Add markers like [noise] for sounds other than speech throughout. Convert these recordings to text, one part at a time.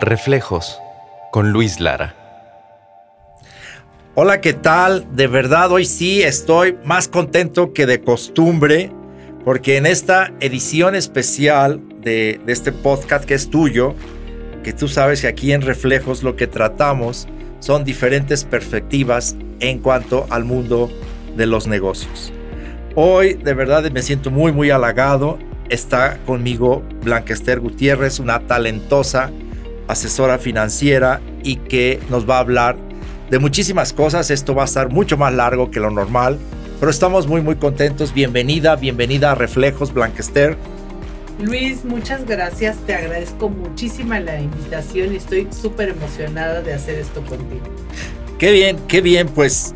Reflejos con Luis Lara. Hola, ¿qué tal? De verdad, hoy sí estoy más contento que de costumbre, porque en esta edición especial de, este podcast que es tuyo, que tú sabes que aquí en Reflejos lo que tratamos son diferentes perspectivas en cuanto al mundo de los negocios. Hoy de verdad me siento muy muy halagado. Está conmigo Blanquester Gutiérrez, una talentosa asesora financiera y que nos va a hablar de muchísimas cosas. Esto va a estar mucho más largo que lo normal, pero estamos muy muy contentos. Bienvenida, bienvenida a Reflejos Blanquester. Luis, muchas gracias. Te agradezco muchísima la invitación y estoy súper emocionada de hacer esto contigo. Qué bien, qué bien. Pues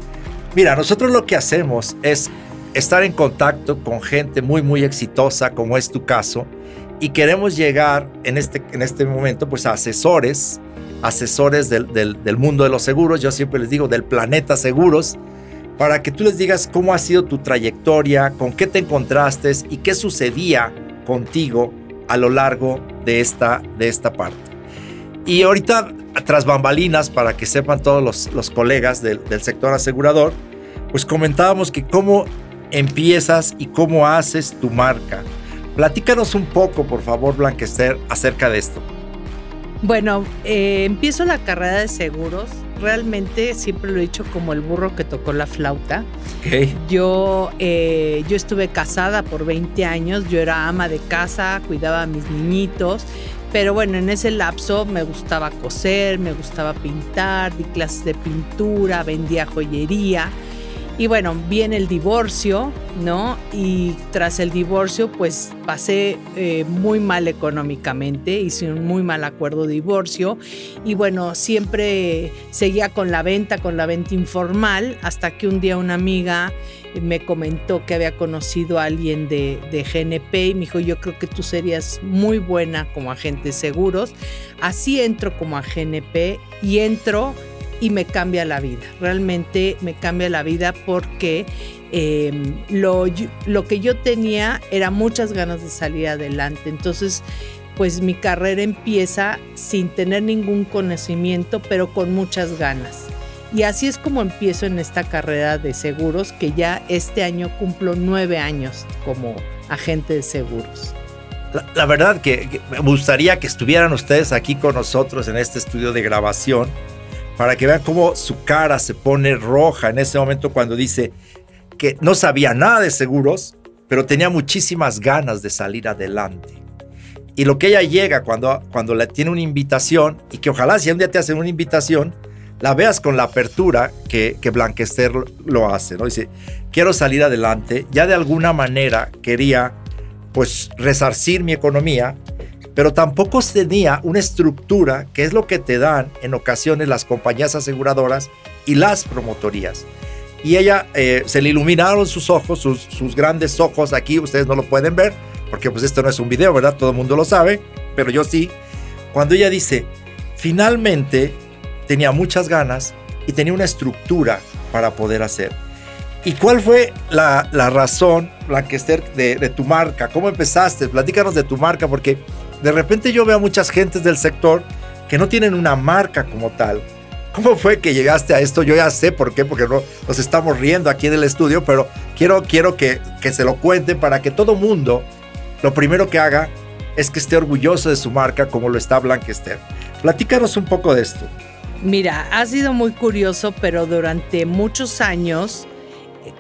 mira, nosotros lo que hacemos es estar en contacto con gente muy, muy exitosa, como es tu caso, y queremos llegar en este, en este momento pues a asesores, asesores del, del, mundo de los seguros, yo siempre les digo del planeta seguros, para que tú les digas cómo ha sido tu trayectoria, con qué te encontraste y qué sucedía contigo a lo largo de esta, de esta parte. Y ahorita, tras bambalinas, para que sepan todos los, los colegas del, del sector asegurador, pues comentábamos que cómo empiezas y cómo haces tu marca Platícanos un poco, por favor, Blanquester, acerca de esto. Bueno, eh, empiezo la carrera de seguros. Realmente siempre lo he dicho como el burro que tocó la flauta. Yo, eh, yo estuve casada por 20 años, yo era ama de casa, cuidaba a mis niñitos, pero bueno, en ese lapso me gustaba coser, me gustaba pintar, di clases de pintura, vendía joyería. Y bueno, viene el divorcio, ¿no? Y tras el divorcio, pues pasé eh, muy mal económicamente, hice un muy mal acuerdo de divorcio. Y bueno, siempre seguía con la venta, con la venta informal, hasta que un día una amiga me comentó que había conocido a alguien de, de, GNP y me dijo, yo creo que tú serías muy buena como agente de seguros. Así entro como a GNP y entro y me cambia la vida. Realmente me cambia la vida porque em, lo, lo que yo tenía era muchas ganas de salir adelante. Entonces, pues mi carrera empieza sin tener ningún conocimiento, pero con muchas ganas. Y así es como empiezo en esta carrera de seguros, que ya este año cumplo nueve años como agente de seguros. La, verdad que me gustaría que estuvieran ustedes aquí con nosotros en este estudio de grabación para que vean cómo su cara se pone roja en ese momento cuando dice que no sabía nada de seguros, pero tenía muchísimas ganas de salir adelante. Y lo que ella llega cuando, cuando le tiene una invitación, y que ojalá si un día te hacen una invitación, la veas con la apertura que, que Blanquester lo hace, ¿no? Dice, quiero salir adelante, ya de alguna manera quería pues resarcir mi economía pero tampoco tenía una estructura que es lo que te dan en ocasiones las compañías aseguradoras y las promotorías. Y ella eh, se le iluminaron sus ojos, sus, sus, grandes ojos aquí, ustedes no lo pueden ver, porque pues esto no es un video, ¿verdad? Todo el mundo lo sabe, pero yo sí. Cuando ella dice, finalmente tenía muchas ganas y tenía una estructura para poder hacer. ¿Y cuál fue la, la razón, Blanquester, de, de tu marca? ¿Cómo empezaste? Platícanos de tu marca, porque de repente yo veo a muchas gentes del sector que no tienen una marca como tal. ¿Cómo fue que llegaste a esto? Yo ya sé por qué, porque no, nos estamos riendo aquí en el estudio, pero quiero, quiero que, que se lo cuenten para que todo mundo lo primero que haga es que esté orgulloso de su marca como lo está Blanquester. Platícanos un poco de esto. Mira, ha sido muy curioso, pero durante muchos años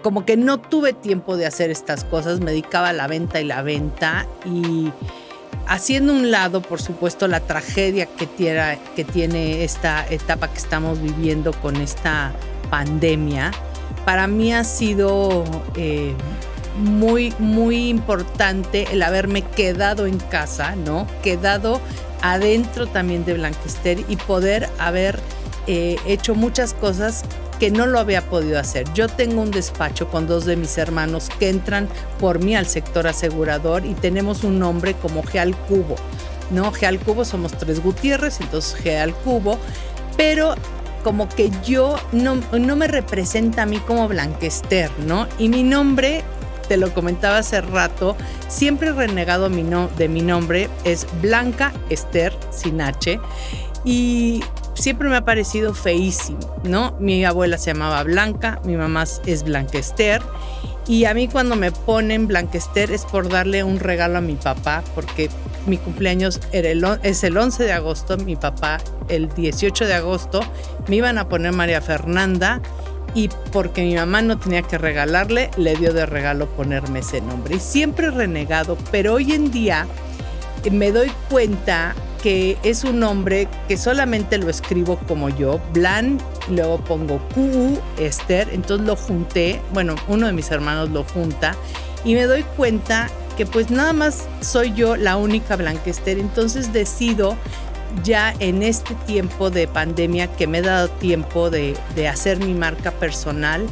como que no tuve tiempo de hacer estas cosas, me dedicaba a la venta y la venta y haciendo un lado, por supuesto, la tragedia que tiene, que tiene esta etapa que estamos viviendo con esta pandemia, para mí ha sido eh, muy, muy importante el haberme quedado en casa, ¿no? Quedado adentro también de Blanquester y poder haber eh, hecho muchas cosas que no lo había podido hacer. Yo tengo un despacho con dos de mis hermanos que entran por mí al sector asegurador y tenemos un nombre como Geal Cubo. ¿no? Geal Cubo somos tres Gutiérrez, entonces Geal Cubo, pero como que yo no, no me representa a mí como Blanquester, ¿no? Y mi nombre, te lo comentaba hace rato, siempre renegado de mi nombre, es Blanca Esther sin H. y siempre me ha parecido feísimo, ¿no? Mi abuela se llamaba Blanca, mi mamá es Blanquester y a mí cuando me ponen Blanquester es por darle un regalo a mi papá, porque mi cumpleaños es el 11 de agosto, mi papá el 18 de agosto, me iban a poner María Fernanda y porque mi mamá no tenía que regalarle, le dio de regalo ponerme ese nombre. Y siempre renegado, pero hoy en día me doy cuenta que es un nombre que solamente lo escribo como yo, Blan, luego pongo Q, Esther, entonces lo junté, bueno, uno de mis hermanos lo junta y me doy cuenta que pues nada más soy yo la única Blanquester, entonces decido ya en este tiempo de pandemia que me he dado tiempo de, de hacer mi marca personal,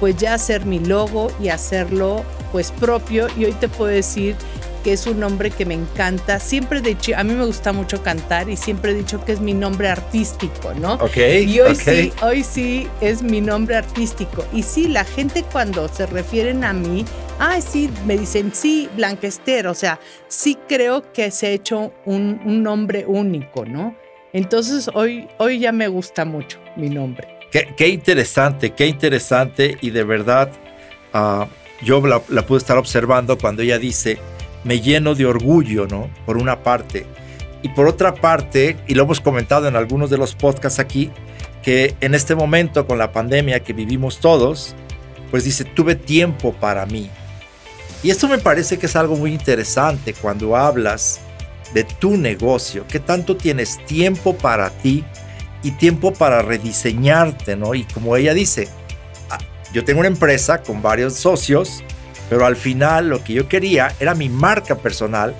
pues ya hacer mi logo y hacerlo pues propio. Y hoy te puedo decir que es un nombre que me encanta. Siempre he dicho, a mí me gusta mucho cantar y siempre he dicho que es mi nombre artístico, ¿no? Ok. Y hoy sí, hoy sí es mi nombre artístico. Y sí, la gente cuando se refieren a mí, ay, sí, me dicen, sí, Blanquester, o sea, sí creo que se ha hecho un, nombre único, ¿no? Entonces hoy, hoy ya me gusta mucho mi nombre. Qué, interesante, qué interesante y de verdad ah, yo la, la pude estar observando cuando ella dice, me lleno de orgullo, ¿no? Por una parte. Y por otra parte, y lo hemos comentado en algunos de los podcasts aquí, que en este momento con la pandemia que vivimos todos, pues dice, tuve tiempo para mí. Y esto me parece que es algo muy interesante cuando hablas de tu negocio, que tanto tienes tiempo para ti y tiempo para rediseñarte, ¿no? Y como ella dice, ah, yo tengo una empresa con varios socios pero al final lo que yo quería era mi marca personal.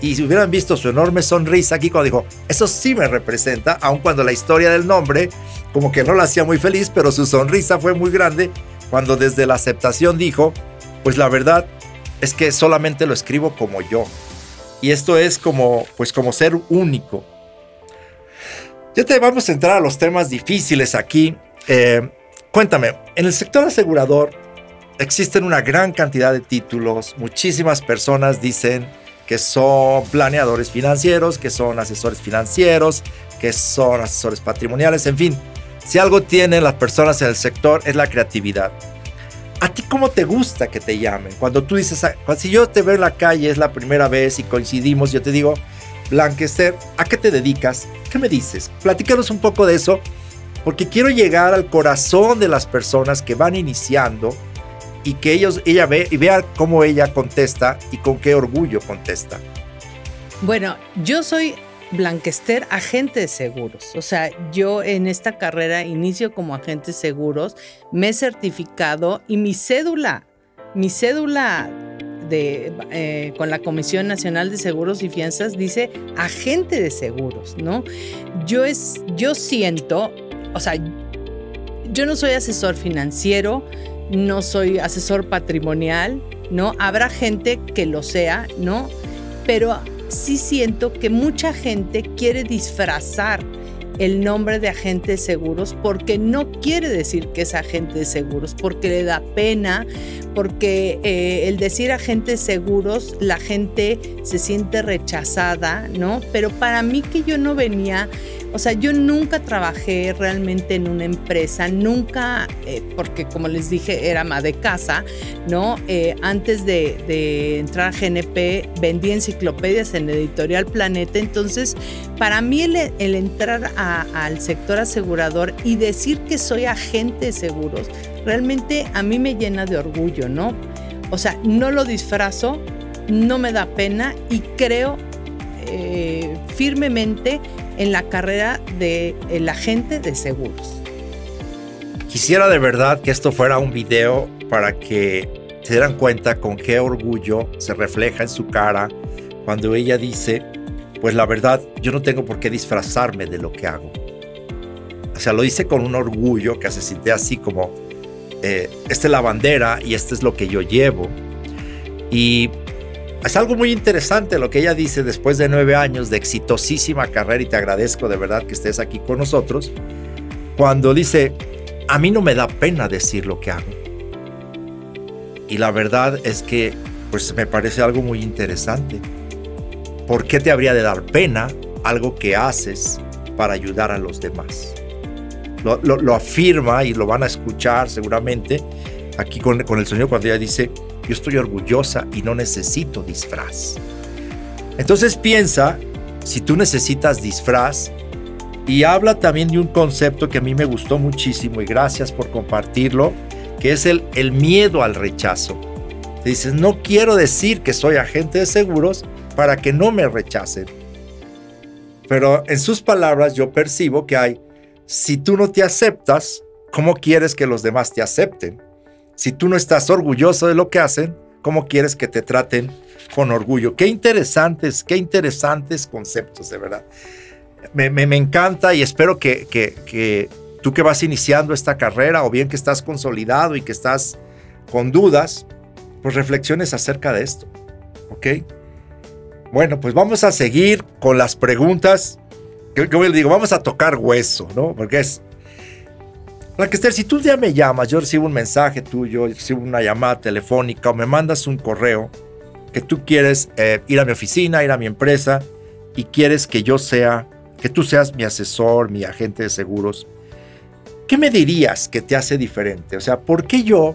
Y si hubieran visto su enorme sonrisa aquí cuando dijo, eso sí me representa, aun cuando la historia del nombre como que no la hacía muy feliz, pero su sonrisa fue muy grande cuando desde la aceptación dijo, pues la verdad es que solamente lo escribo como yo. Y esto es como, pues como ser único. Ya te vamos a entrar a los temas difíciles aquí. Eh, cuéntame, en el sector asegurador, existen una gran cantidad de títulos, muchísimas personas dicen que son planeadores financieros, que son asesores financieros, que son asesores patrimoniales, en fin, si algo tienen las personas en el sector es la creatividad. ¿A ti cómo te gusta que te llamen? Cuando tú dices, ah, si yo te veo en la calle, es la primera vez y coincidimos, yo te digo, Blanquester, ¿a qué te dedicas? ¿Qué me dices? Platícanos un poco de eso, porque quiero llegar al corazón de las personas que van iniciando y que ellos, ella ve y vea cómo ella contesta y con qué orgullo contesta. Bueno, yo soy Blanquester, agente de seguros. O sea, yo en esta carrera inicio como agente de seguros, me he certificado y mi cédula, mi cédula de, eh, con la Comisión Nacional de Seguros y Fianzas dice agente de seguros, ¿no? Yo, es, yo siento, o sea, yo no soy asesor financiero, no soy asesor patrimonial, ¿no? Habrá gente que lo sea, ¿no? Pero sí siento que mucha gente quiere disfrazar el nombre de agente de seguros porque no quiere decir que es agente de seguros, porque le da pena, porque eh, el decir agente de seguros la gente se siente rechazada, ¿no? Pero para mí que yo no venía o sea, yo nunca trabajé realmente en una empresa, nunca, eh, porque como les dije, era ama de casa, ¿no? Eh, antes de, entrar a GNP, vendí enciclopedias en Editorial Planeta. Entonces, para mí el, entrar al sector asegurador y decir que soy agente de seguros, realmente a mí me llena de orgullo, ¿no? O sea, no lo disfrazo, no me da pena y creo eh, firmemente en la carrera de el agente de seguros. Quisiera de verdad que esto fuera un video para que se dieran cuenta con qué orgullo se refleja en su cara cuando ella dice, pues la verdad, yo no tengo por qué disfrazarme de lo que hago. O sea, lo dice con un orgullo que se siente así como, eh, esta es la bandera y esto es lo que yo llevo. Y es algo muy interesante lo que ella dice después de nueve años de exitosísima carrera y te agradezco de verdad que estés aquí con nosotros, cuando dice, a mí no me da pena decir lo que hago. Y la verdad es que pues me parece algo muy interesante. ¿Por qué te habría de dar pena algo que haces para ayudar a los demás. Lo, afirma y lo van a escuchar seguramente aquí con, con el Señor cuando ella dice, yo estoy orgullosa y no necesito disfraz. Entonces piensa, si tú necesitas disfraz, y habla también de un concepto que a mí me gustó muchísimo y gracias por compartirlo, que es el, el miedo al rechazo. Te dices, no quiero decir que soy agente de seguros para que no me rechacen. Pero en sus palabras yo percibo que hay, si tú no te aceptas, ¿cómo quieres que los demás te acepten? Si tú no estás orgulloso de lo que hacen, ¿cómo quieres que te traten con orgullo? Qué interesantes, qué interesantes conceptos, de verdad me, encanta y espero que, que, tú que vas iniciando esta carrera o bien que estás consolidado y que estás con dudas, pues reflexiones acerca de esto. ¿Ok? Bueno, pues vamos a seguir con las preguntas. Que, que digo, vamos a tocar hueso, ¿no? Porque es... Lancaster, si tú ya me llamas, yo recibo un mensaje tuyo, recibo una llamada telefónica o me mandas un correo que tú quieres eh, ir a mi oficina, ir a mi empresa y quieres que yo sea que tú seas mi asesor, mi agente de seguros, ¿qué me dirías que te hace diferente? O sea, ¿por qué yo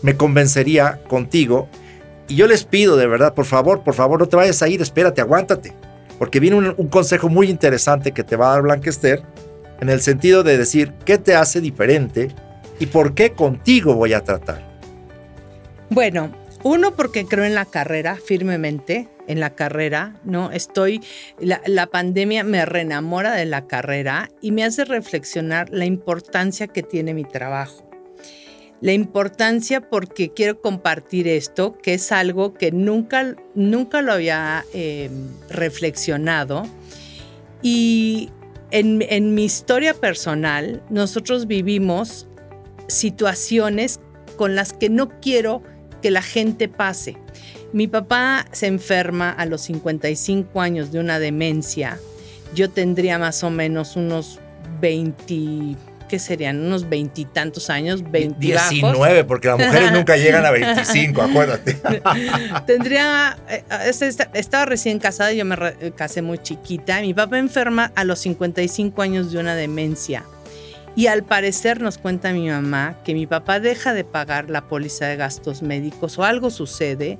me convencería contigo? Y yo les pido de verdad, por favor, por favor, no te vayas a ir, espérate, aguántate, porque viene un, consejo muy interesante que te va a dar Blanquester en el sentido de decir qué te hace diferente y por qué contigo voy a tratar. Bueno, uno porque creo en la carrera firmemente, en la carrera, ¿no? Estoy, la, pandemia me reenamora de la carrera y me hace reflexionar la importancia que tiene mi trabajo. La importancia porque quiero compartir esto, que es algo que nunca, nunca lo había eh, reflexionado. Y en, mi historia personal, nosotros vivimos situaciones con las que no quiero que la gente pase. Mi papá se enferma a los 55 años de una demencia. Yo tendría más o menos unos 20, ¿qué serían? Unos veintitantos años, 20 19, porque las mujeres [laughs] nunca llegan a 25, acuérdate. [laughs] tendría, eh, estaba recién casada, yo me casé muy chiquita. Mi papá enferma a los 55 años de una demencia. Y al parecer nos cuenta mi mamá que mi papá deja de pagar la póliza de gastos médicos o algo sucede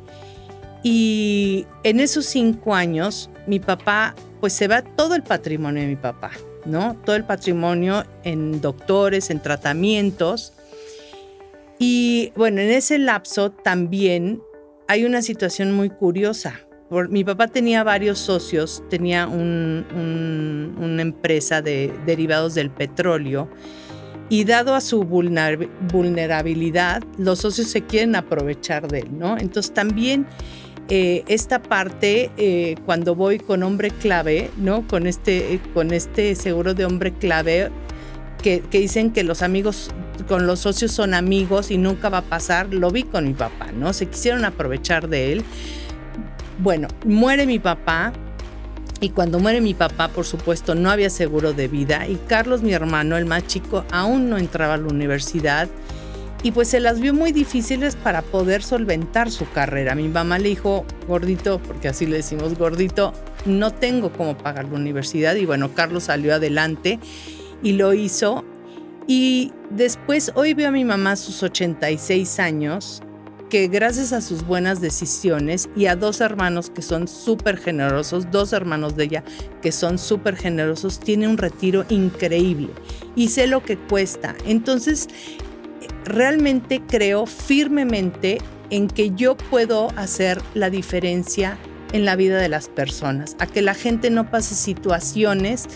y en esos cinco años, mi papá, pues se va todo el patrimonio de mi papá, ¿no? Todo el patrimonio en doctores, en tratamientos. Y bueno, en ese lapso también hay una situación muy curiosa. mi papá tenía varios socios, tenía una empresa de derivados del petróleo y dado a su vulnerabilidad, los socios se quieren aprovechar de él, ¿no? Entonces también eh, esta parte eh, cuando voy con hombre clave, ¿no? Con este, con este seguro de hombre clave que, dicen que los amigos con los socios son amigos y nunca va a pasar, lo vi con mi papá, ¿no? Se quisieron aprovechar de él. Bueno, muere mi papá, y cuando muere mi papá, por supuesto, no había seguro de vida y Carlos, mi hermano, el más chico, aún no entraba a la universidad y pues se las vio muy difíciles para poder solventar su carrera. Mi mamá le dijo, gordito, porque así le decimos gordito, no tengo cómo pagar la universidad y bueno, Carlos salió adelante y lo hizo. Y después, hoy veo a mi mamá a sus 86 años, que gracias a sus buenas decisiones y a dos hermanos que son súper generosos, dos hermanos de ella que son súper generosos, tiene un retiro increíble y sé lo que cuesta. Entonces, realmente creo firmemente en que yo puedo hacer la diferencia en la vida de las personas, a que la gente no pase situaciones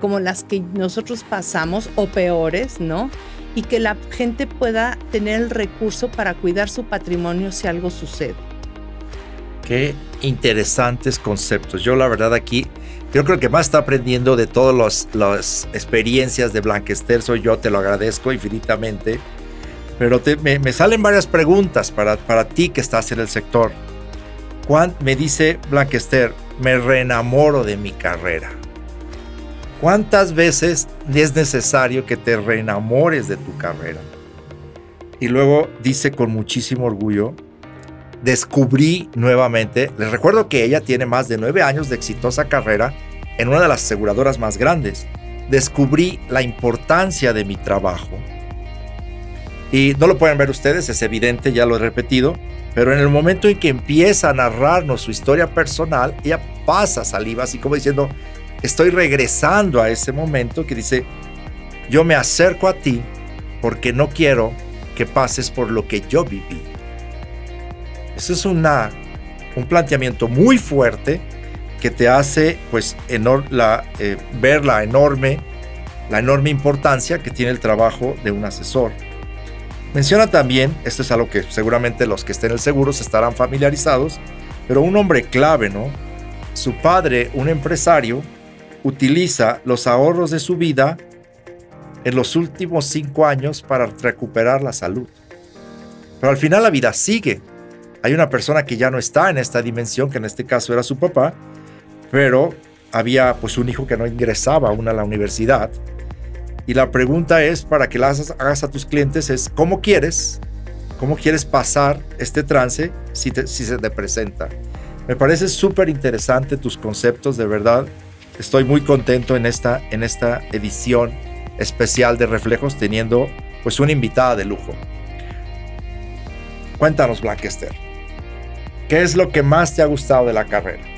como las que nosotros pasamos o peores, ¿no? Y que la gente pueda tener el recurso para cuidar su patrimonio si algo sucede. Qué interesantes conceptos. Yo la verdad aquí yo creo que más está aprendiendo de todas las experiencias de Blanquester soy yo, te lo agradezco infinitamente pero me, salen varias preguntas para, para ti que estás en el sector. Me dice Blanquester, me reenamoro de mi carrera. ¿Cuántas veces es necesario que te reenamores de tu carrera? Y luego dice con muchísimo orgullo, descubrí nuevamente, les recuerdo que ella tiene más de nueve años de exitosa carrera en una de las aseguradoras más grandes descubrí la importancia de mi trabajo. Y no lo pueden ver ustedes, es evidente, ya lo he repetido, pero en el momento en que empieza a narrarnos su historia personal, ella pasa saliva, así como diciendo, estoy regresando a ese momento que dice, yo me acerco a ti porque no quiero que pases por lo que yo viví. Eso es una, un planteamiento muy fuerte que te hace pues la, eh, ver la enorme, la enorme importancia que tiene el trabajo de un asesor. Menciona también, esto es algo que seguramente los que estén en el seguro se estarán familiarizados, pero un hombre clave, ¿no? Su padre, un empresario, utiliza los ahorros de su vida en los últimos cinco años para recuperar la salud. Pero al final la vida sigue. Hay una persona que ya no está en esta dimensión, que en este caso era su papá, pero había pues un hijo que no ingresaba aún a la universidad. Y la pregunta es, para que la hagas a tus clientes, es ¿cómo quieres? ¿Cómo quieres pasar este trance si, se te presenta? Me parece súper interesante tus conceptos, de verdad. Estoy muy contento en esta, en esta edición especial de Reflejos teniendo pues una invitada de lujo. Cuéntanos, Blackester, ¿qué es lo que más te ha gustado de la carrera?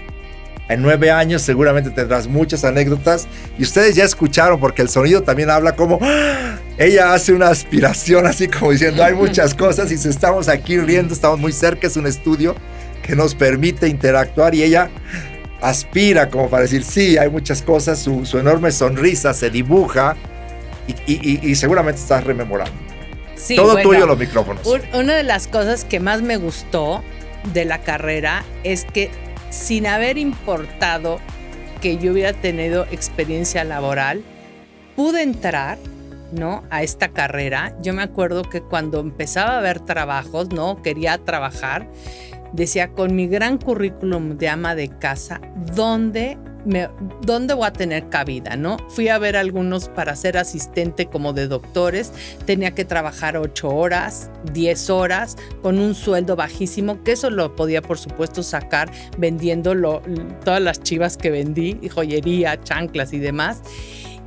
En nueve años seguramente tendrás muchas anécdotas y ustedes ya escucharon porque el sonido también habla como ¡ah! ella hace una aspiración así como diciendo hay muchas cosas y si estamos aquí riendo, estamos muy cerca, es un estudio que nos permite interactuar y ella aspira como para decir sí, hay muchas cosas, su, enorme sonrisa se dibuja y, seguramente estás rememorando. Sí, Todo tuyo los micrófonos. una de las cosas que más me gustó de la carrera es que sin haber importado que yo hubiera tenido experiencia laboral, pude entrar, ¿no? A esta carrera. Yo me acuerdo que cuando empezaba a ver trabajos, ¿no? Quería trabajar, decía con mi gran currículum de ama de casa, ¿dónde ¿dónde voy a tener cabida? ¿no? Fui a ver algunos para ser asistente como de doctores, tenía que trabajar ocho horas, diez horas, con un sueldo bajísimo, que eso lo podía por supuesto sacar vendiendo todas las chivas que vendí, joyería, chanclas y demás.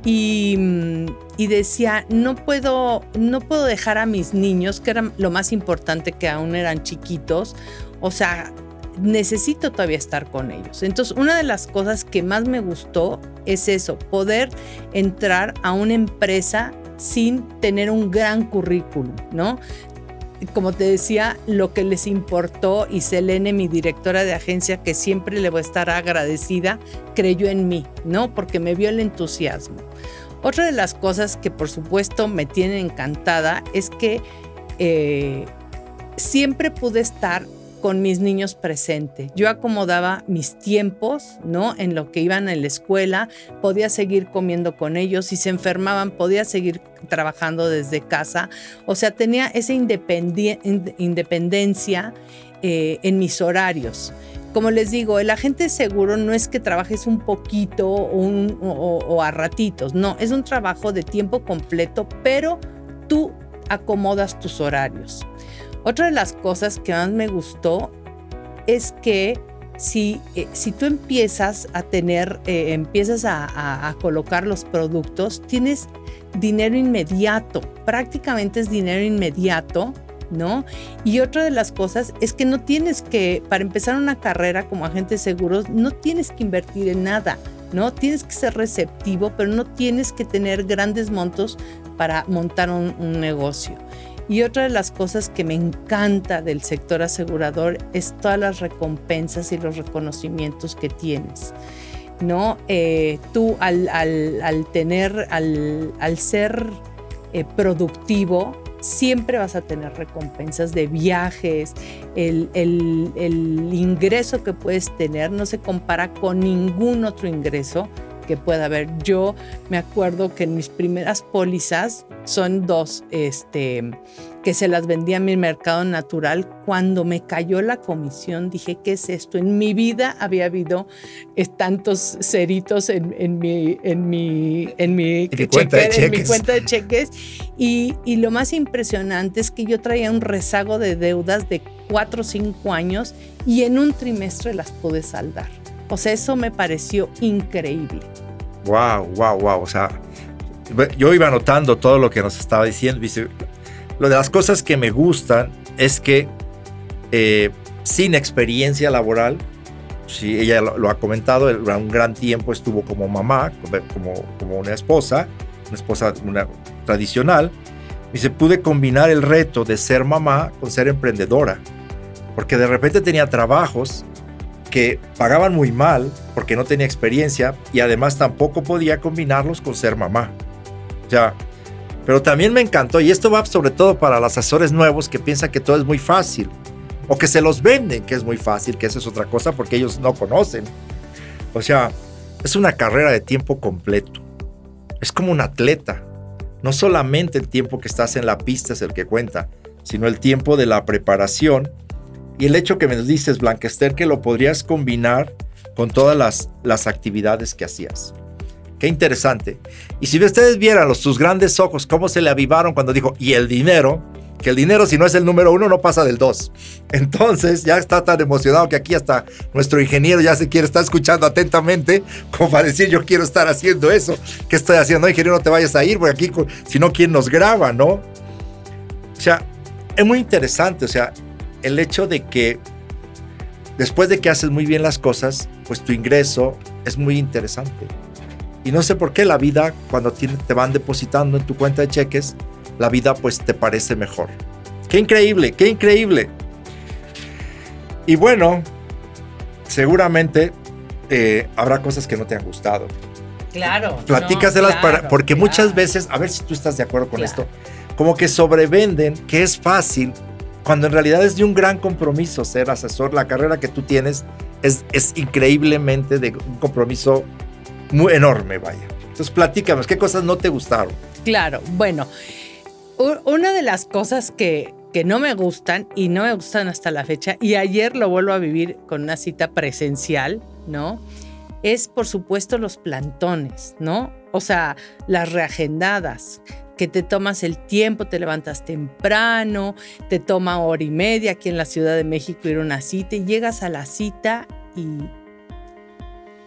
Y, mm, y, decía, no puedo, no puedo dejar a mis niños, que era lo más importante que aún eran chiquitos, o sea, necesito todavía estar con ellos. Entonces, una de las cosas que más me gustó es eso, poder entrar a una empresa sin tener un gran currículum, ¿no? Como te decía, lo que les importó y Selene, mi directora de agencia, que siempre le voy a estar agradecida, creyó en mí, ¿no? Porque me vio el entusiasmo. Otra de las cosas que por supuesto me tiene encantada es que eh, siempre pude estar con mis niños presente. Yo acomodaba mis tiempos, ¿no? En lo que iban a la escuela, podía seguir comiendo con ellos, si se enfermaban, podía seguir trabajando desde casa. O sea, tenía esa independencia eh, en mis horarios. Como les digo, el agente seguro no es que trabajes un poquito o a ratitos, no, es un trabajo de tiempo completo, pero tú acomodas tus horarios. Otra de las cosas que más me gustó es que si, eh, si tú empiezas a tener, eh, empiezas a, colocar los productos, tienes dinero inmediato, prácticamente es dinero inmediato, ¿no? Y otra de las cosas es que no tienes que, para empezar una carrera como agente de seguros, no tienes que invertir en nada, ¿no? Tienes que ser receptivo, pero no tienes que tener grandes montos para montar un negocio. Y otra de las cosas que me encanta del sector asegurador es todas las recompensas y los reconocimientos que tienes. ¿no? Eh, tú al, tener, al, ser eh, productivo, siempre vas a tener recompensas de viajes, el, el, ingreso que puedes tener no se compara con ningún otro ingreso que pueda haber. Yo me acuerdo que en mis primeras pólizas son dos, este, que se las vendía a mi mercado natural. Cuando me cayó la comisión, dije, ¿qué es esto? En mi vida había habido tantos ceritos en, en, mi, en mi, en mi, cuenta, de en mi cuenta de cheques. Y, y lo más impresionante es que yo traía un rezago de deudas de cuatro o cinco años y en un trimestre las pude saldar. Sea, eso me pareció increíble. Wow, wow, wow. O sea, yo iba anotando todo lo que nos estaba diciendo. Lo de las cosas que me gustan es que eh, sin experiencia laboral, sí, ella lo, ha comentado, un gran tiempo estuvo como mamá, como, como una esposa, una esposa tradicional. Dice, pude combinar el reto de ser mamá con ser emprendedora, porque de repente tenía trabajos que pagaban muy mal porque no tenía experiencia y además tampoco podía combinarlos con ser mamá. Ya. Pero también me encantó, y esto va sobre todo para los asesores nuevos que piensan que todo es muy fácil, o que se los venden que es muy fácil, que eso es otra cosa porque ellos no conocen. O sea, es una carrera de tiempo completo. Es como un atleta. No solamente el tiempo que estás en la pista es el que cuenta, sino el tiempo de la preparación y el hecho que me dices, Blanquester, que lo podrías combinar con todas las, las actividades que hacías. Qué interesante. Y si ustedes vieran los, sus grandes ojos, cómo se le avivaron cuando dijo, y el dinero, que el dinero si no es el número uno no pasa del dos. [laughs] Entonces ya está tan emocionado que aquí hasta nuestro ingeniero ya se quiere estar escuchando atentamente [laughs] como para decir yo quiero estar haciendo eso. ¿Qué estoy haciendo? ingeniero, no te vayas a ir porque aquí si no, ¿quién nos graba? ¿No? O sea, es muy interesante. O sea, el hecho de que después de que haces muy bien las cosas, pues tu ingreso es muy interesante. Y no sé por qué la vida, cuando te van depositando en tu cuenta de cheques, la vida pues te parece mejor. Qué increíble, qué increíble. Y bueno, seguramente eh, habrá cosas que no te han gustado. Claro. Platícaselas para, porque muchas veces, a ver si tú estás de acuerdo con esto, como que sobrevenden que es fácil cuando en realidad es de un gran compromiso ser asesor. La carrera que tú tienes es, increíblemente de un compromiso muy enorme, vaya. Entonces, platícanos, ¿qué cosas no te gustaron? Claro, bueno, una de las cosas que, que no me gustan y no me gustan hasta la fecha, y ayer lo vuelvo a vivir con una cita presencial, ¿no? Es, por supuesto, los plantones, ¿no? O sea, las reagendadas que te tomas el tiempo, te levantas temprano, te toma hora y media aquí en la Ciudad de México ir a una cita y llegas a la cita y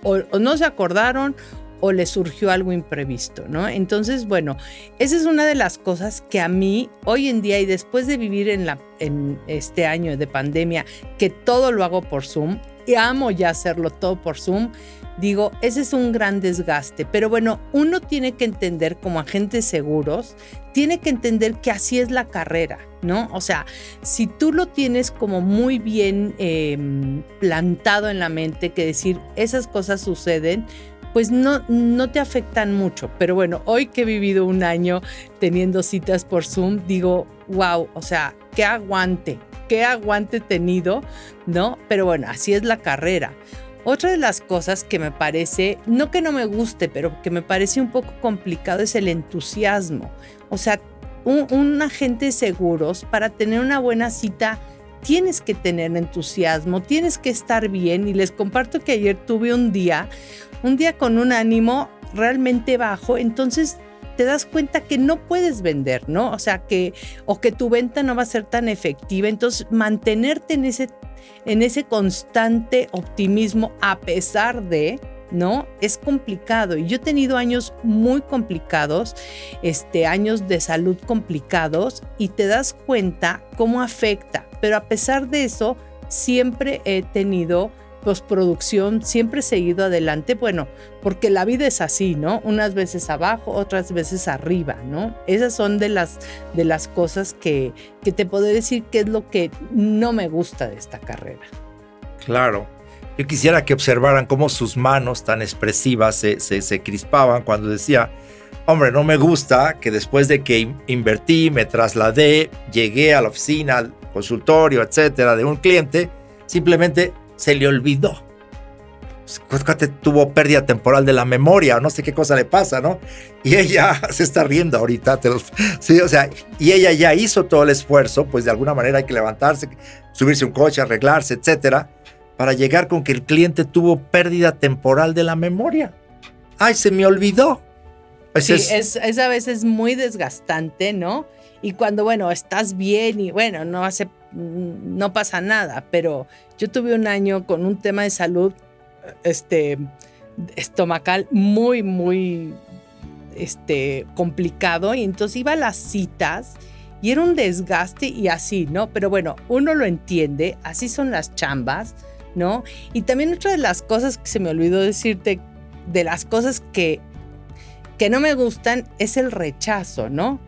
o, no se acordaron o le surgió algo imprevisto, ¿no? Entonces, bueno, esa es una de las cosas que a mí hoy en día y después de vivir en, en este año de pandemia, que todo lo hago por Zoom, y amo ya hacerlo todo por Zoom, Digo, ese es un gran desgaste, pero bueno, uno tiene que entender como agentes seguros, tiene que entender que así es la carrera, ¿no? O sea, si tú lo tienes como muy bien em, plantado en la mente, que decir, esas cosas suceden, pues no, no te afectan mucho. Pero bueno, hoy que he vivido un año teniendo citas por Zoom, digo, wow, o sea, qué aguante, qué aguante tenido, ¿no? Pero bueno, así es la carrera. Otra de las cosas que me parece, no que no me guste, pero que me parece un poco complicado es el entusiasmo. O sea, un, agente de seguros para tener una buena cita tienes que tener entusiasmo, tienes que estar bien y les comparto que ayer tuve un día, un día con un ánimo realmente bajo, entonces te das cuenta que no puedes vender, ¿no? O sea, que o que tu venta no va a ser tan efectiva, entonces mantenerte en ese en ese constante optimismo a pesar de, ¿no? Es complicado. Y yo he tenido años muy complicados, este, años de salud complicados, y te das cuenta cómo afecta. Pero a pesar de eso, siempre he tenido postproducción, siempre seguido adelante, bueno, porque la vida es así, ¿no? Unas veces abajo, otras veces arriba, ¿no? Esas son de las, de las cosas que, que te puedo decir que es lo que no me gusta de esta carrera. Claro. Yo quisiera que observaran cómo sus manos tan expresivas se, se, se crispaban cuando decía, hombre, no me gusta que después de que invertí, me trasladé, llegué a la oficina, al consultorio, etcétera, de un cliente, simplemente se le olvidó. Pues, tuvo pérdida temporal de la memoria, no sé qué cosa le pasa, ¿no? Y ella [laughs] se está riendo ahorita, sí, o sea, y ella ya hizo todo el esfuerzo, pues de alguna manera hay que levantarse, subirse un coche, arreglarse, etcétera, para llegar con que el cliente tuvo pérdida temporal de la memoria. ¡Ay, se me olvidó! sí, es, es a veces muy desgastante, ¿no? Y cuando, bueno, estás bien y bueno, no hace no pasa nada, pero yo tuve un año con un tema de salud este, estomacal muy, muy este, complicado y entonces iba a las citas y era un desgaste y así, ¿no? Pero bueno, uno lo entiende, así son las chambas, ¿no? Y también otra de las cosas que se me olvidó decirte, de las cosas que, que no me gustan es el rechazo, ¿no?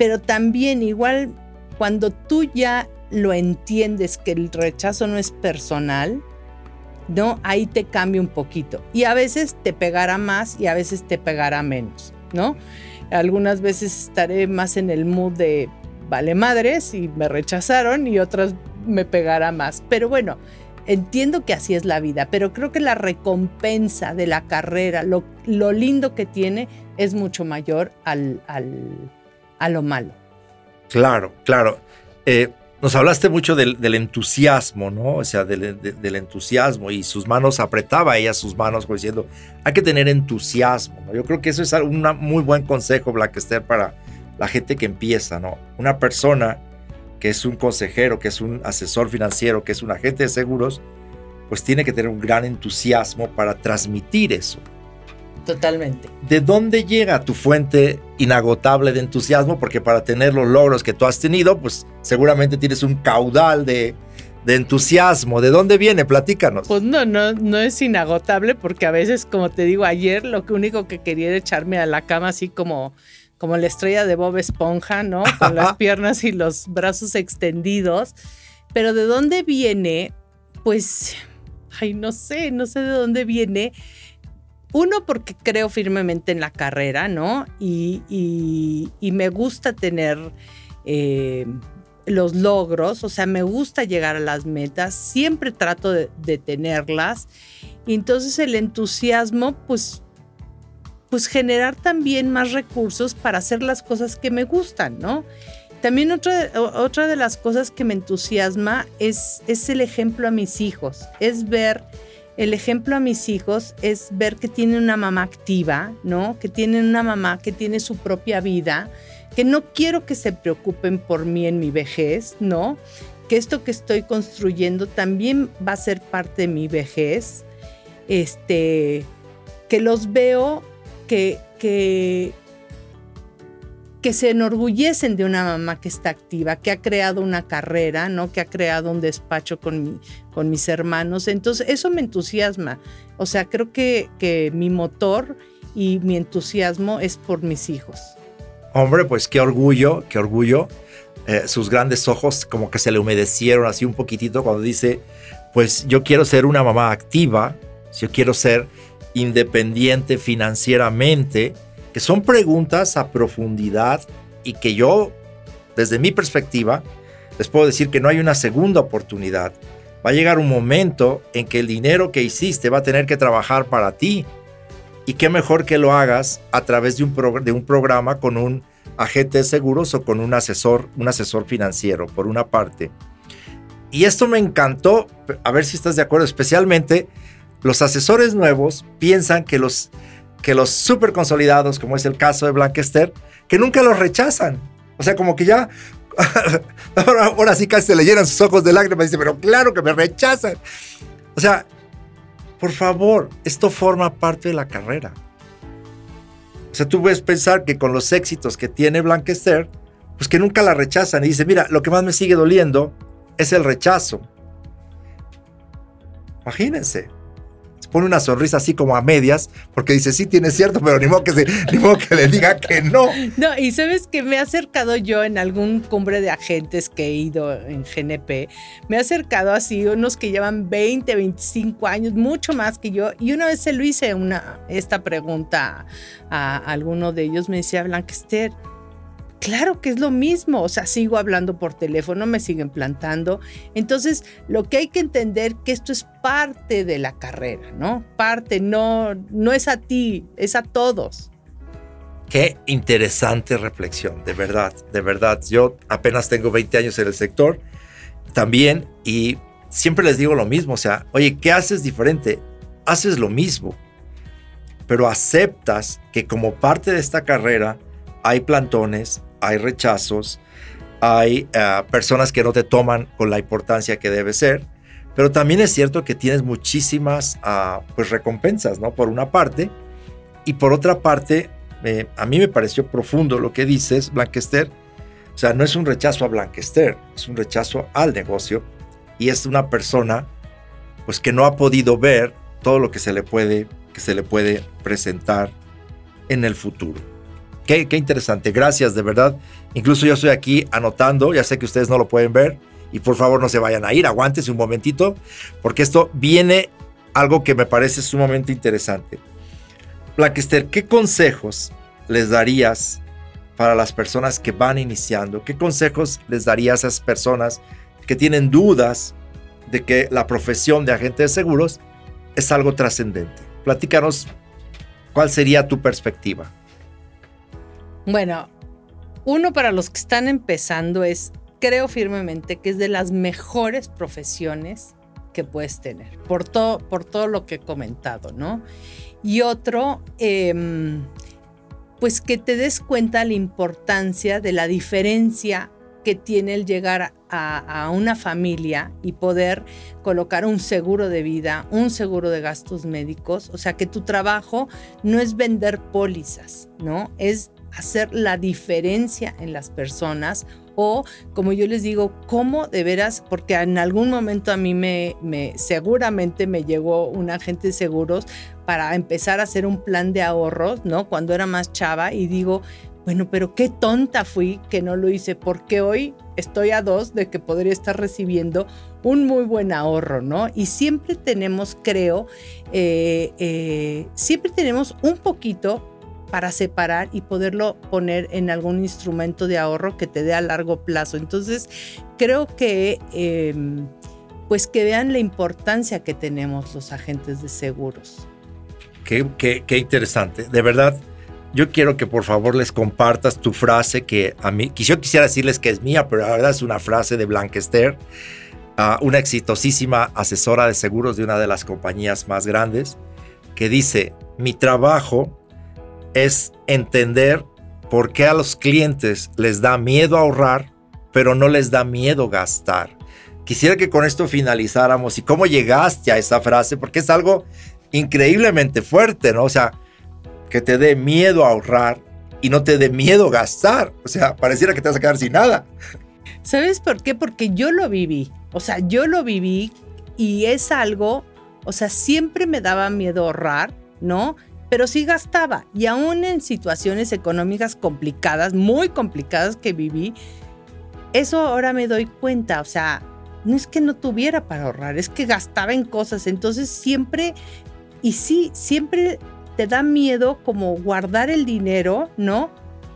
Pero también igual cuando tú ya lo entiendes que el rechazo no es personal, ¿no? Ahí te cambia un poquito. Y a veces te pegará más y a veces te pegará menos, ¿no? Algunas veces estaré más en el mood de vale madres y me rechazaron y otras me pegará más. Pero bueno, entiendo que así es la vida, pero creo que la recompensa de la carrera, lo, lo lindo que tiene, es mucho mayor al, a lo malo. Claro, claro. Eh, nos hablaste mucho del, entusiasmo, ¿no? O sea, del, entusiasmo y sus manos, apretaba ella sus manos diciendo, hay que tener entusiasmo. Yo creo que eso es un muy buen consejo, Blackster, para la gente que empieza, ¿no? Una persona que es un consejero, que es un asesor financiero, que es un agente de seguros, pues tiene que tener un gran entusiasmo para transmitir eso. Totalmente. ¿De dónde llega tu fuente inagotable de entusiasmo? Porque para tener los logros que tú has tenido, pues seguramente tienes un caudal de, de entusiasmo. ¿De dónde viene? Platícanos. Pues no, no, no es inagotable porque a veces, como te digo, ayer lo único que quería era echarme a la cama así como, como la estrella de Bob Esponja, ¿no? [laughs] Con las piernas y los brazos extendidos. Pero ¿de dónde viene? Pues, ay, no sé, no sé de dónde viene uno, porque creo firmemente en la carrera, ¿no? Y, me gusta tener eh, los logros, o sea, me gusta llegar a las metas, siempre trato de, tenerlas. Y entonces el entusiasmo, pues, pues generar también más recursos para hacer las cosas que me gustan, ¿no? También otra, otra de las cosas que me entusiasma es, es el ejemplo a mis hijos, es ver el ejemplo a mis hijos es ver que tienen una mamá activa, ¿no? Que tienen una mamá que tiene su propia vida, que no quiero que se preocupen por mí en mi vejez, ¿no? Que esto que estoy construyendo también va a ser parte de mi vejez. Este, que los veo que, que, que se enorgullecen de una mamá que está activa, que ha creado una carrera, ¿no? Que ha creado un despacho con, con mis hermanos. Entonces, eso me entusiasma. O sea, creo que, que mi motor y mi entusiasmo es por mis hijos. Hombre, pues qué orgullo, qué orgullo. Eh, sus grandes ojos como que se le humedecieron así un poquitito cuando dice, pues yo quiero ser una mamá activa, yo quiero ser independiente financieramente que son preguntas a profundidad y que yo, desde mi perspectiva, les puedo decir que no hay una segunda oportunidad. Va a llegar un momento en que el dinero que hiciste va a tener que trabajar para ti. Y qué mejor que lo hagas a través de un, de un programa con un agente de seguros o con un asesor, un asesor financiero, por una parte. Y esto me encantó, a ver si estás de acuerdo, especialmente los asesores nuevos piensan que los que los súper consolidados, como es el caso de Blanquester, que nunca los rechazan. O sea, como que ya, [laughs] ahora, sí casi se le llenan sus ojos de lágrimas y dice, pero claro que me rechazan. O sea, por favor, esto forma parte de la carrera. O sea, tú puedes pensar que con los éxitos que tiene Blanquester, pues que nunca la rechazan. Y dice, mira, lo que más me sigue doliendo es el rechazo. Imagínense pone una sonrisa así como a medias, porque dice, sí, tiene cierto, pero ni modo que, ni modo que le diga que no. No, y sabes que me he acercado yo en algún cumbre de agentes que he ido en GNP, me he acercado así unos que llevan 20, 25 años, mucho más que yo, y una vez se lo hice una, esta pregunta a, a alguno de ellos, me decía, Blanquester, Claro que es lo mismo, o sea, sigo hablando por teléfono, me siguen plantando. Entonces, lo que hay que entender que esto es parte de la carrera, ¿no? Parte, no, no es a ti, es a todos. Qué interesante reflexión, de verdad, de verdad. Yo apenas tengo 20 años en el sector también y siempre les digo lo mismo, o sea, oye, ¿qué haces diferente? Haces lo mismo, pero aceptas que como parte de esta carrera hay plantones, hay rechazos, hay eh, personas que no te toman con la importancia que debe ser, pero también es cierto que tienes muchísimas ah, pues recompensas, ¿no? Por una parte, y por otra parte, a mí me pareció profundo lo que dices, Blanquester. O sea, no es un rechazo a Blanquester, es un rechazo al negocio y es una persona pues que no ha podido ver todo lo que se le puede, que se le puede presentar en el futuro. Qué, interesante, gracias de verdad. Incluso yo estoy aquí anotando, ya sé que ustedes no lo pueden ver y por favor no se vayan a ir, aguántese un momentito, porque esto viene algo que me parece sumamente interesante. Blackester, ¿qué consejos les darías para las personas que van iniciando? ¿Qué consejos les darías a esas personas que tienen dudas de que la profesión de agente de seguros es algo trascendente? Platícanos cuál sería tu perspectiva. Bueno, uno para los que están empezando es, creo firmemente que es de las mejores profesiones que puedes tener, por todo, por todo lo que he comentado, ¿no? Y otro, em, pues que te des cuenta la importancia de la diferencia que tiene el llegar a, a, una familia y poder colocar un seguro de vida, un seguro de gastos médicos, o sea que tu trabajo no es vender pólizas, ¿no? Es hacer la diferencia en las personas o como yo les digo, cómo de veras, porque en algún momento a mí me, me seguramente me llegó un agente de seguros para empezar a hacer un plan de ahorros, ¿no? Cuando era más chava y digo, bueno, pero qué tonta fui que no lo hice, porque hoy estoy a dos de que podría estar recibiendo un muy buen ahorro, ¿no? Y siempre tenemos, creo, eh, eh, siempre tenemos un poquito para separar y poderlo poner en algún instrumento de ahorro que te dé a largo plazo. Entonces, creo que, em, pues que vean la importancia que tenemos los agentes de seguros. Qué, qué, interesante. De verdad, yo quiero que por favor les compartas tu frase que a mí, que yo quisiera decirles que es mía, pero la verdad es una frase de Blanquester, una exitosísima asesora de seguros de una de las compañías más grandes, que dice, mi trabajo es entender por qué a los clientes les da miedo ahorrar, pero no les da miedo gastar. Quisiera que con esto finalizáramos y cómo llegaste a esa frase, porque es algo increíblemente fuerte, ¿no? O sea, que te dé miedo ahorrar y no te dé miedo gastar. O sea, pareciera que te vas a quedar sin nada. ¿Sabes por qué? Porque yo lo viví. O sea, yo lo viví y es algo, o sea, siempre me daba miedo ahorrar, ¿no? Pero sí gastaba. Y aún en situaciones económicas complicadas, muy complicadas que viví, eso ahora me doy cuenta. O sea, no es que no tuviera para ahorrar, es que gastaba en cosas. Entonces siempre, y sí, siempre te da miedo como guardar el dinero, ¿no?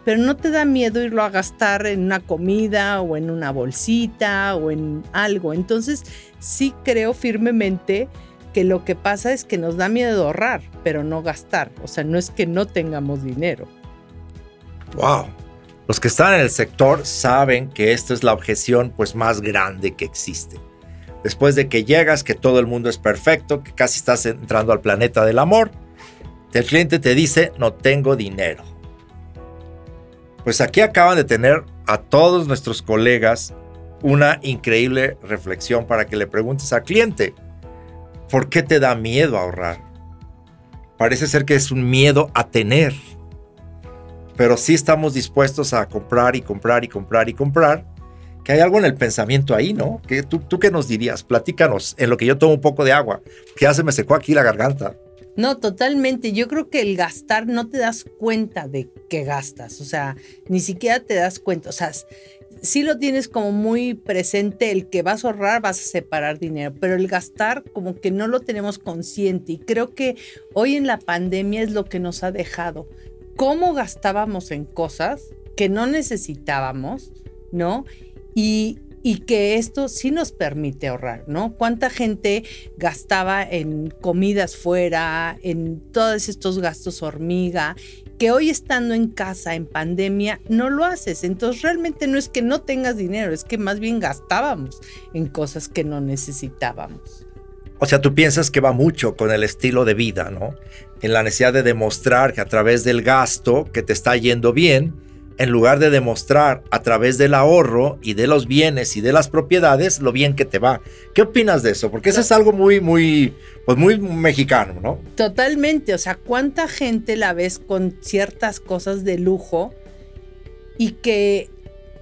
Pero no te da miedo irlo a gastar en una comida o en una bolsita o en algo. Entonces sí creo firmemente que lo que pasa es que nos da miedo ahorrar, pero no gastar. O sea, no es que no tengamos dinero. Wow. Los que están en el sector saben que esta es la objeción pues más grande que existe. Después de que llegas, que todo el mundo es perfecto, que casi estás entrando al planeta del amor, el cliente te dice, no tengo dinero. Pues aquí acaban de tener a todos nuestros colegas una increíble reflexión para que le preguntes al cliente, ¿Por qué te da miedo ahorrar? Parece ser que es un miedo a tener. Pero sí estamos dispuestos a comprar y comprar y comprar y comprar. Que hay algo en el pensamiento ahí, ¿no? ¿Qué, tú, ¿Tú qué nos dirías? Platícanos, en lo que yo tomo un poco de agua, que ya se me secó aquí la garganta. No, totalmente. Yo creo que el gastar no te das cuenta de que gastas. O sea, ni siquiera te das cuenta. O sea, sí lo tienes como muy presente, el que vas a ahorrar, vas a separar dinero, pero el gastar como que no lo tenemos consciente y creo que hoy en la pandemia es lo que nos ha dejado. Cómo gastábamos en cosas que no necesitábamos, ¿no? Y, y que esto sí nos permite ahorrar, ¿no? ¿Cuánta gente gastaba en comidas fuera, en todos estos gastos hormiga, que hoy estando en casa, en pandemia, no lo haces? Entonces realmente no es que no tengas dinero, es que más bien gastábamos en cosas que no necesitábamos. O sea, tú piensas que va mucho con el estilo de vida, ¿no? En la necesidad de demostrar que a través del gasto que te está yendo bien, en lugar de demostrar a través del ahorro y de los bienes y de las propiedades lo bien que te va. ¿Qué opinas de eso? Porque eso es algo muy, muy, pues muy mexicano, ¿no? Totalmente. O sea, ¿cuánta gente la ves con ciertas cosas de lujo y que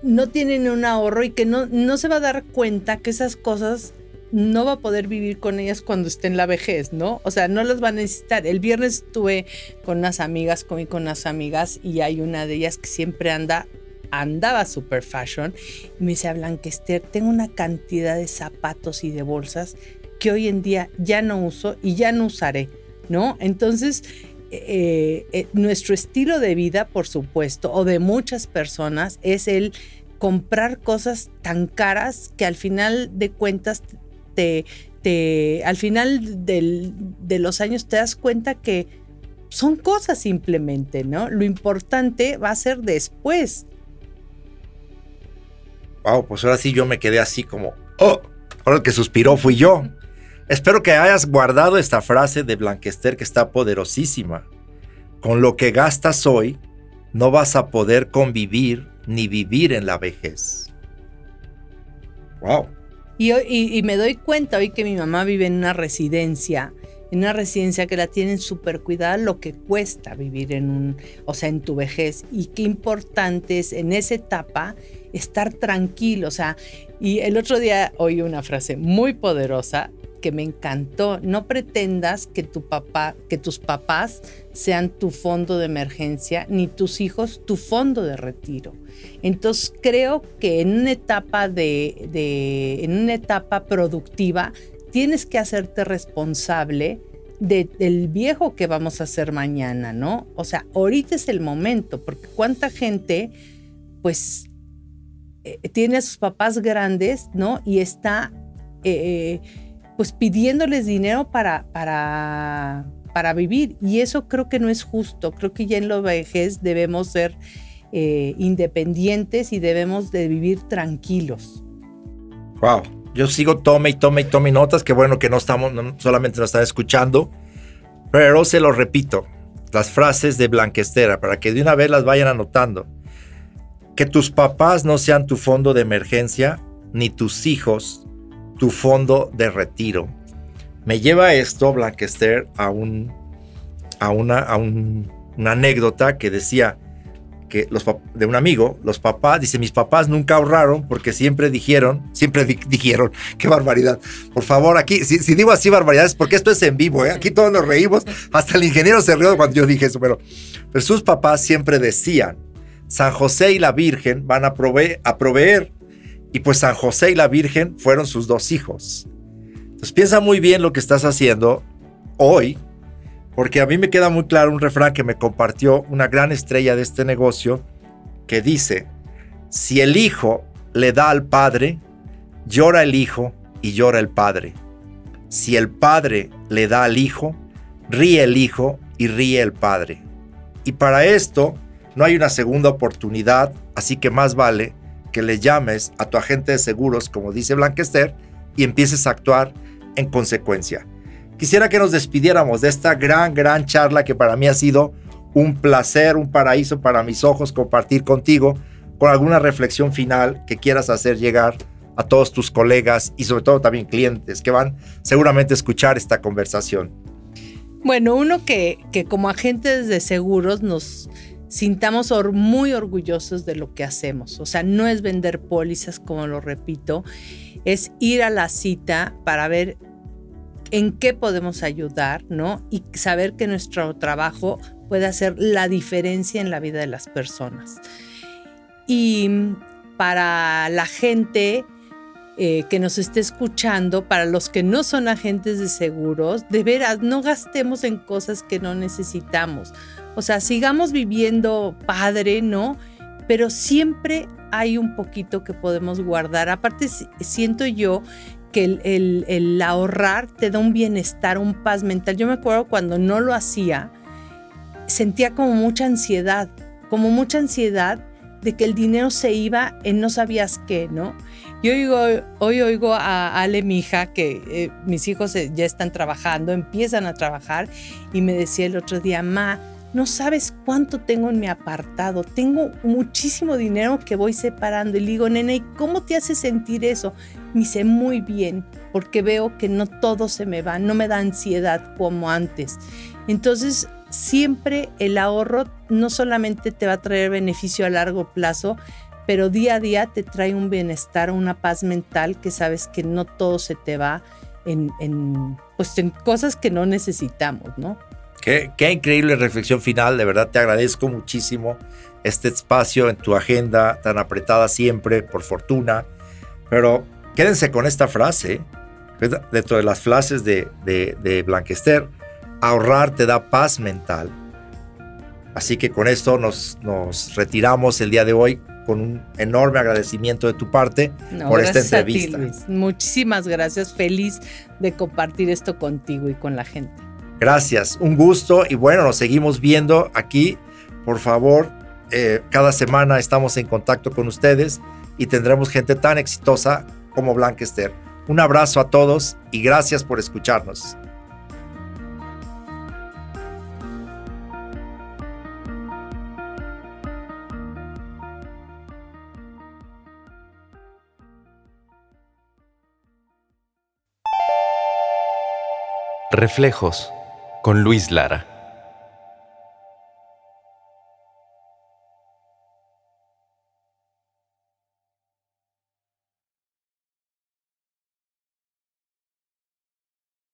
no tienen un ahorro y que no, no se va a dar cuenta que esas cosas no va a poder vivir con ellas cuando esté en la vejez, ¿no? O sea, no las va a necesitar. El viernes estuve con unas amigas, comí con unas amigas y hay una de ellas que siempre anda, andaba super fashion y me dice, Blanquester, tengo una cantidad de zapatos y de bolsas que hoy en día ya no uso y ya no usaré, ¿no? Entonces, eh, eh, nuestro estilo de vida, por supuesto, o de muchas personas, es el comprar cosas tan caras que al final de cuentas te, al final de los años te das cuenta que son cosas simplemente, ¿no? Lo importante va a ser después. Wow, pues ahora sí yo me quedé así como, oh, ahora el que suspiró fui yo. Espero que hayas guardado esta frase de Blanquester que está poderosísima. Con lo que gastas hoy, no vas a poder convivir ni vivir en la vejez. Wow. Y, me doy cuenta hoy que mi mamá vive en una residencia, en una residencia que la tienen súper cuidada, lo que cuesta vivir en un, o sea, en tu vejez. Y qué importante es en esa etapa estar tranquilo, o sea, y el otro día oí una frase muy poderosa que me encantó. No pretendas que tu papá, que tus papás sean tu fondo de emergencia, ni tus hijos tu fondo de retiro. Entonces creo que en una etapa de, en una etapa productiva tienes que hacerte responsable del viejo que vamos a hacer mañana, ¿no? O sea, ahorita es el momento, porque cuánta gente, pues, eh, tiene a sus papás grandes, ¿no? Y está eh, pues pidiéndoles dinero para, para, para vivir. Y eso creo que no es justo. Creo que ya en la vejez debemos ser eh, independientes y debemos de vivir tranquilos. Wow, yo sigo tome y tome y tome notas, que bueno que no estamos, solamente nos están escuchando, pero se lo repito, las frases de Blanquestera, para que de una vez las vayan anotando. Que tus papás no sean tu fondo de emergencia, ni tus hijos tu fondo de retiro. Me lleva esto, Blanquester, a, un, a, una, a una anécdota que decía que los de un amigo, los papás, dice, mis papás nunca ahorraron porque siempre dijeron, siempre dijeron, [laughs] qué barbaridad. Por favor, aquí, si, digo así barbaridades, porque esto es en vivo, ¿eh? aquí todos nos reímos, [laughs] hasta el ingeniero se rió cuando yo dije eso, pero, pero sus papás siempre decían, San José y la Virgen van a, a proveer y pues San José y la Virgen fueron sus dos hijos. Entonces piensa muy bien lo que estás haciendo hoy, porque a mí me queda muy claro un refrán que me compartió una gran estrella de este negocio, que dice, si el hijo le da al padre, llora el hijo y llora el padre. Si el padre le da al hijo, ríe el hijo y ríe el padre. Y para esto no hay una segunda oportunidad, así que más vale que le llames a tu agente de seguros, como dice Blanquester, y empieces a actuar en consecuencia. Quisiera que nos despidiéramos de esta gran, gran charla que para mí ha sido un placer, un paraíso para mis ojos compartir contigo, con alguna reflexión final que quieras hacer llegar a todos tus colegas y sobre todo también clientes que van seguramente a escuchar esta conversación. Bueno, uno que, que como agentes de seguros nos sintamos muy orgullosos de lo que hacemos. O sea, no es vender pólizas, como lo repito, es ir a la cita para ver en qué podemos ayudar, ¿no? Y saber que nuestro trabajo puede hacer la diferencia en la vida de las personas. Y para la gente eh, que nos esté escuchando, para los que no son agentes de seguros, de veras, no gastemos en cosas que no necesitamos. O sea, sigamos viviendo padre, ¿no? Pero siempre hay un poquito que podemos guardar. Aparte, siento yo que el, ahorrar te da un bienestar, un paz mental. Yo me acuerdo cuando no lo hacía, sentía como mucha ansiedad, como mucha ansiedad de que el dinero se iba en no sabías qué, ¿no? Yo oigo, hoy oigo a Ale, mi hija, que eh, mis hijos ya están trabajando, empiezan a trabajar, y me decía el otro día, Ma, no sabes cuánto tengo en mi apartado, tengo muchísimo dinero que voy separando. Y le digo, nene, ¿y cómo te hace sentir eso? Me dice, muy bien, porque veo que no todo se me va, no me da ansiedad como antes. Entonces, siempre el ahorro no solamente te va a traer beneficio a largo plazo, pero día a día te trae un bienestar, una paz mental que sabes que no todo se te va en, pues en cosas que no necesitamos, ¿no? Qué, increíble reflexión final, de verdad te agradezco muchísimo este espacio en tu agenda tan apretada siempre, por fortuna. Pero quédense con esta frase, dentro de las frases de, de, Blanquester, ahorrar te da paz mental. Así que con esto nos, nos retiramos el día de hoy con un enorme agradecimiento de tu parte por esta entrevista. Muchísimas gracias, feliz de compartir esto contigo y con la gente. Gracias, un gusto y bueno, nos seguimos viendo aquí. Por favor, eh, cada semana estamos en contacto con ustedes y tendremos gente tan exitosa como Blanquester. Un abrazo a todos y gracias por escucharnos. Reflejos con Luis Lara.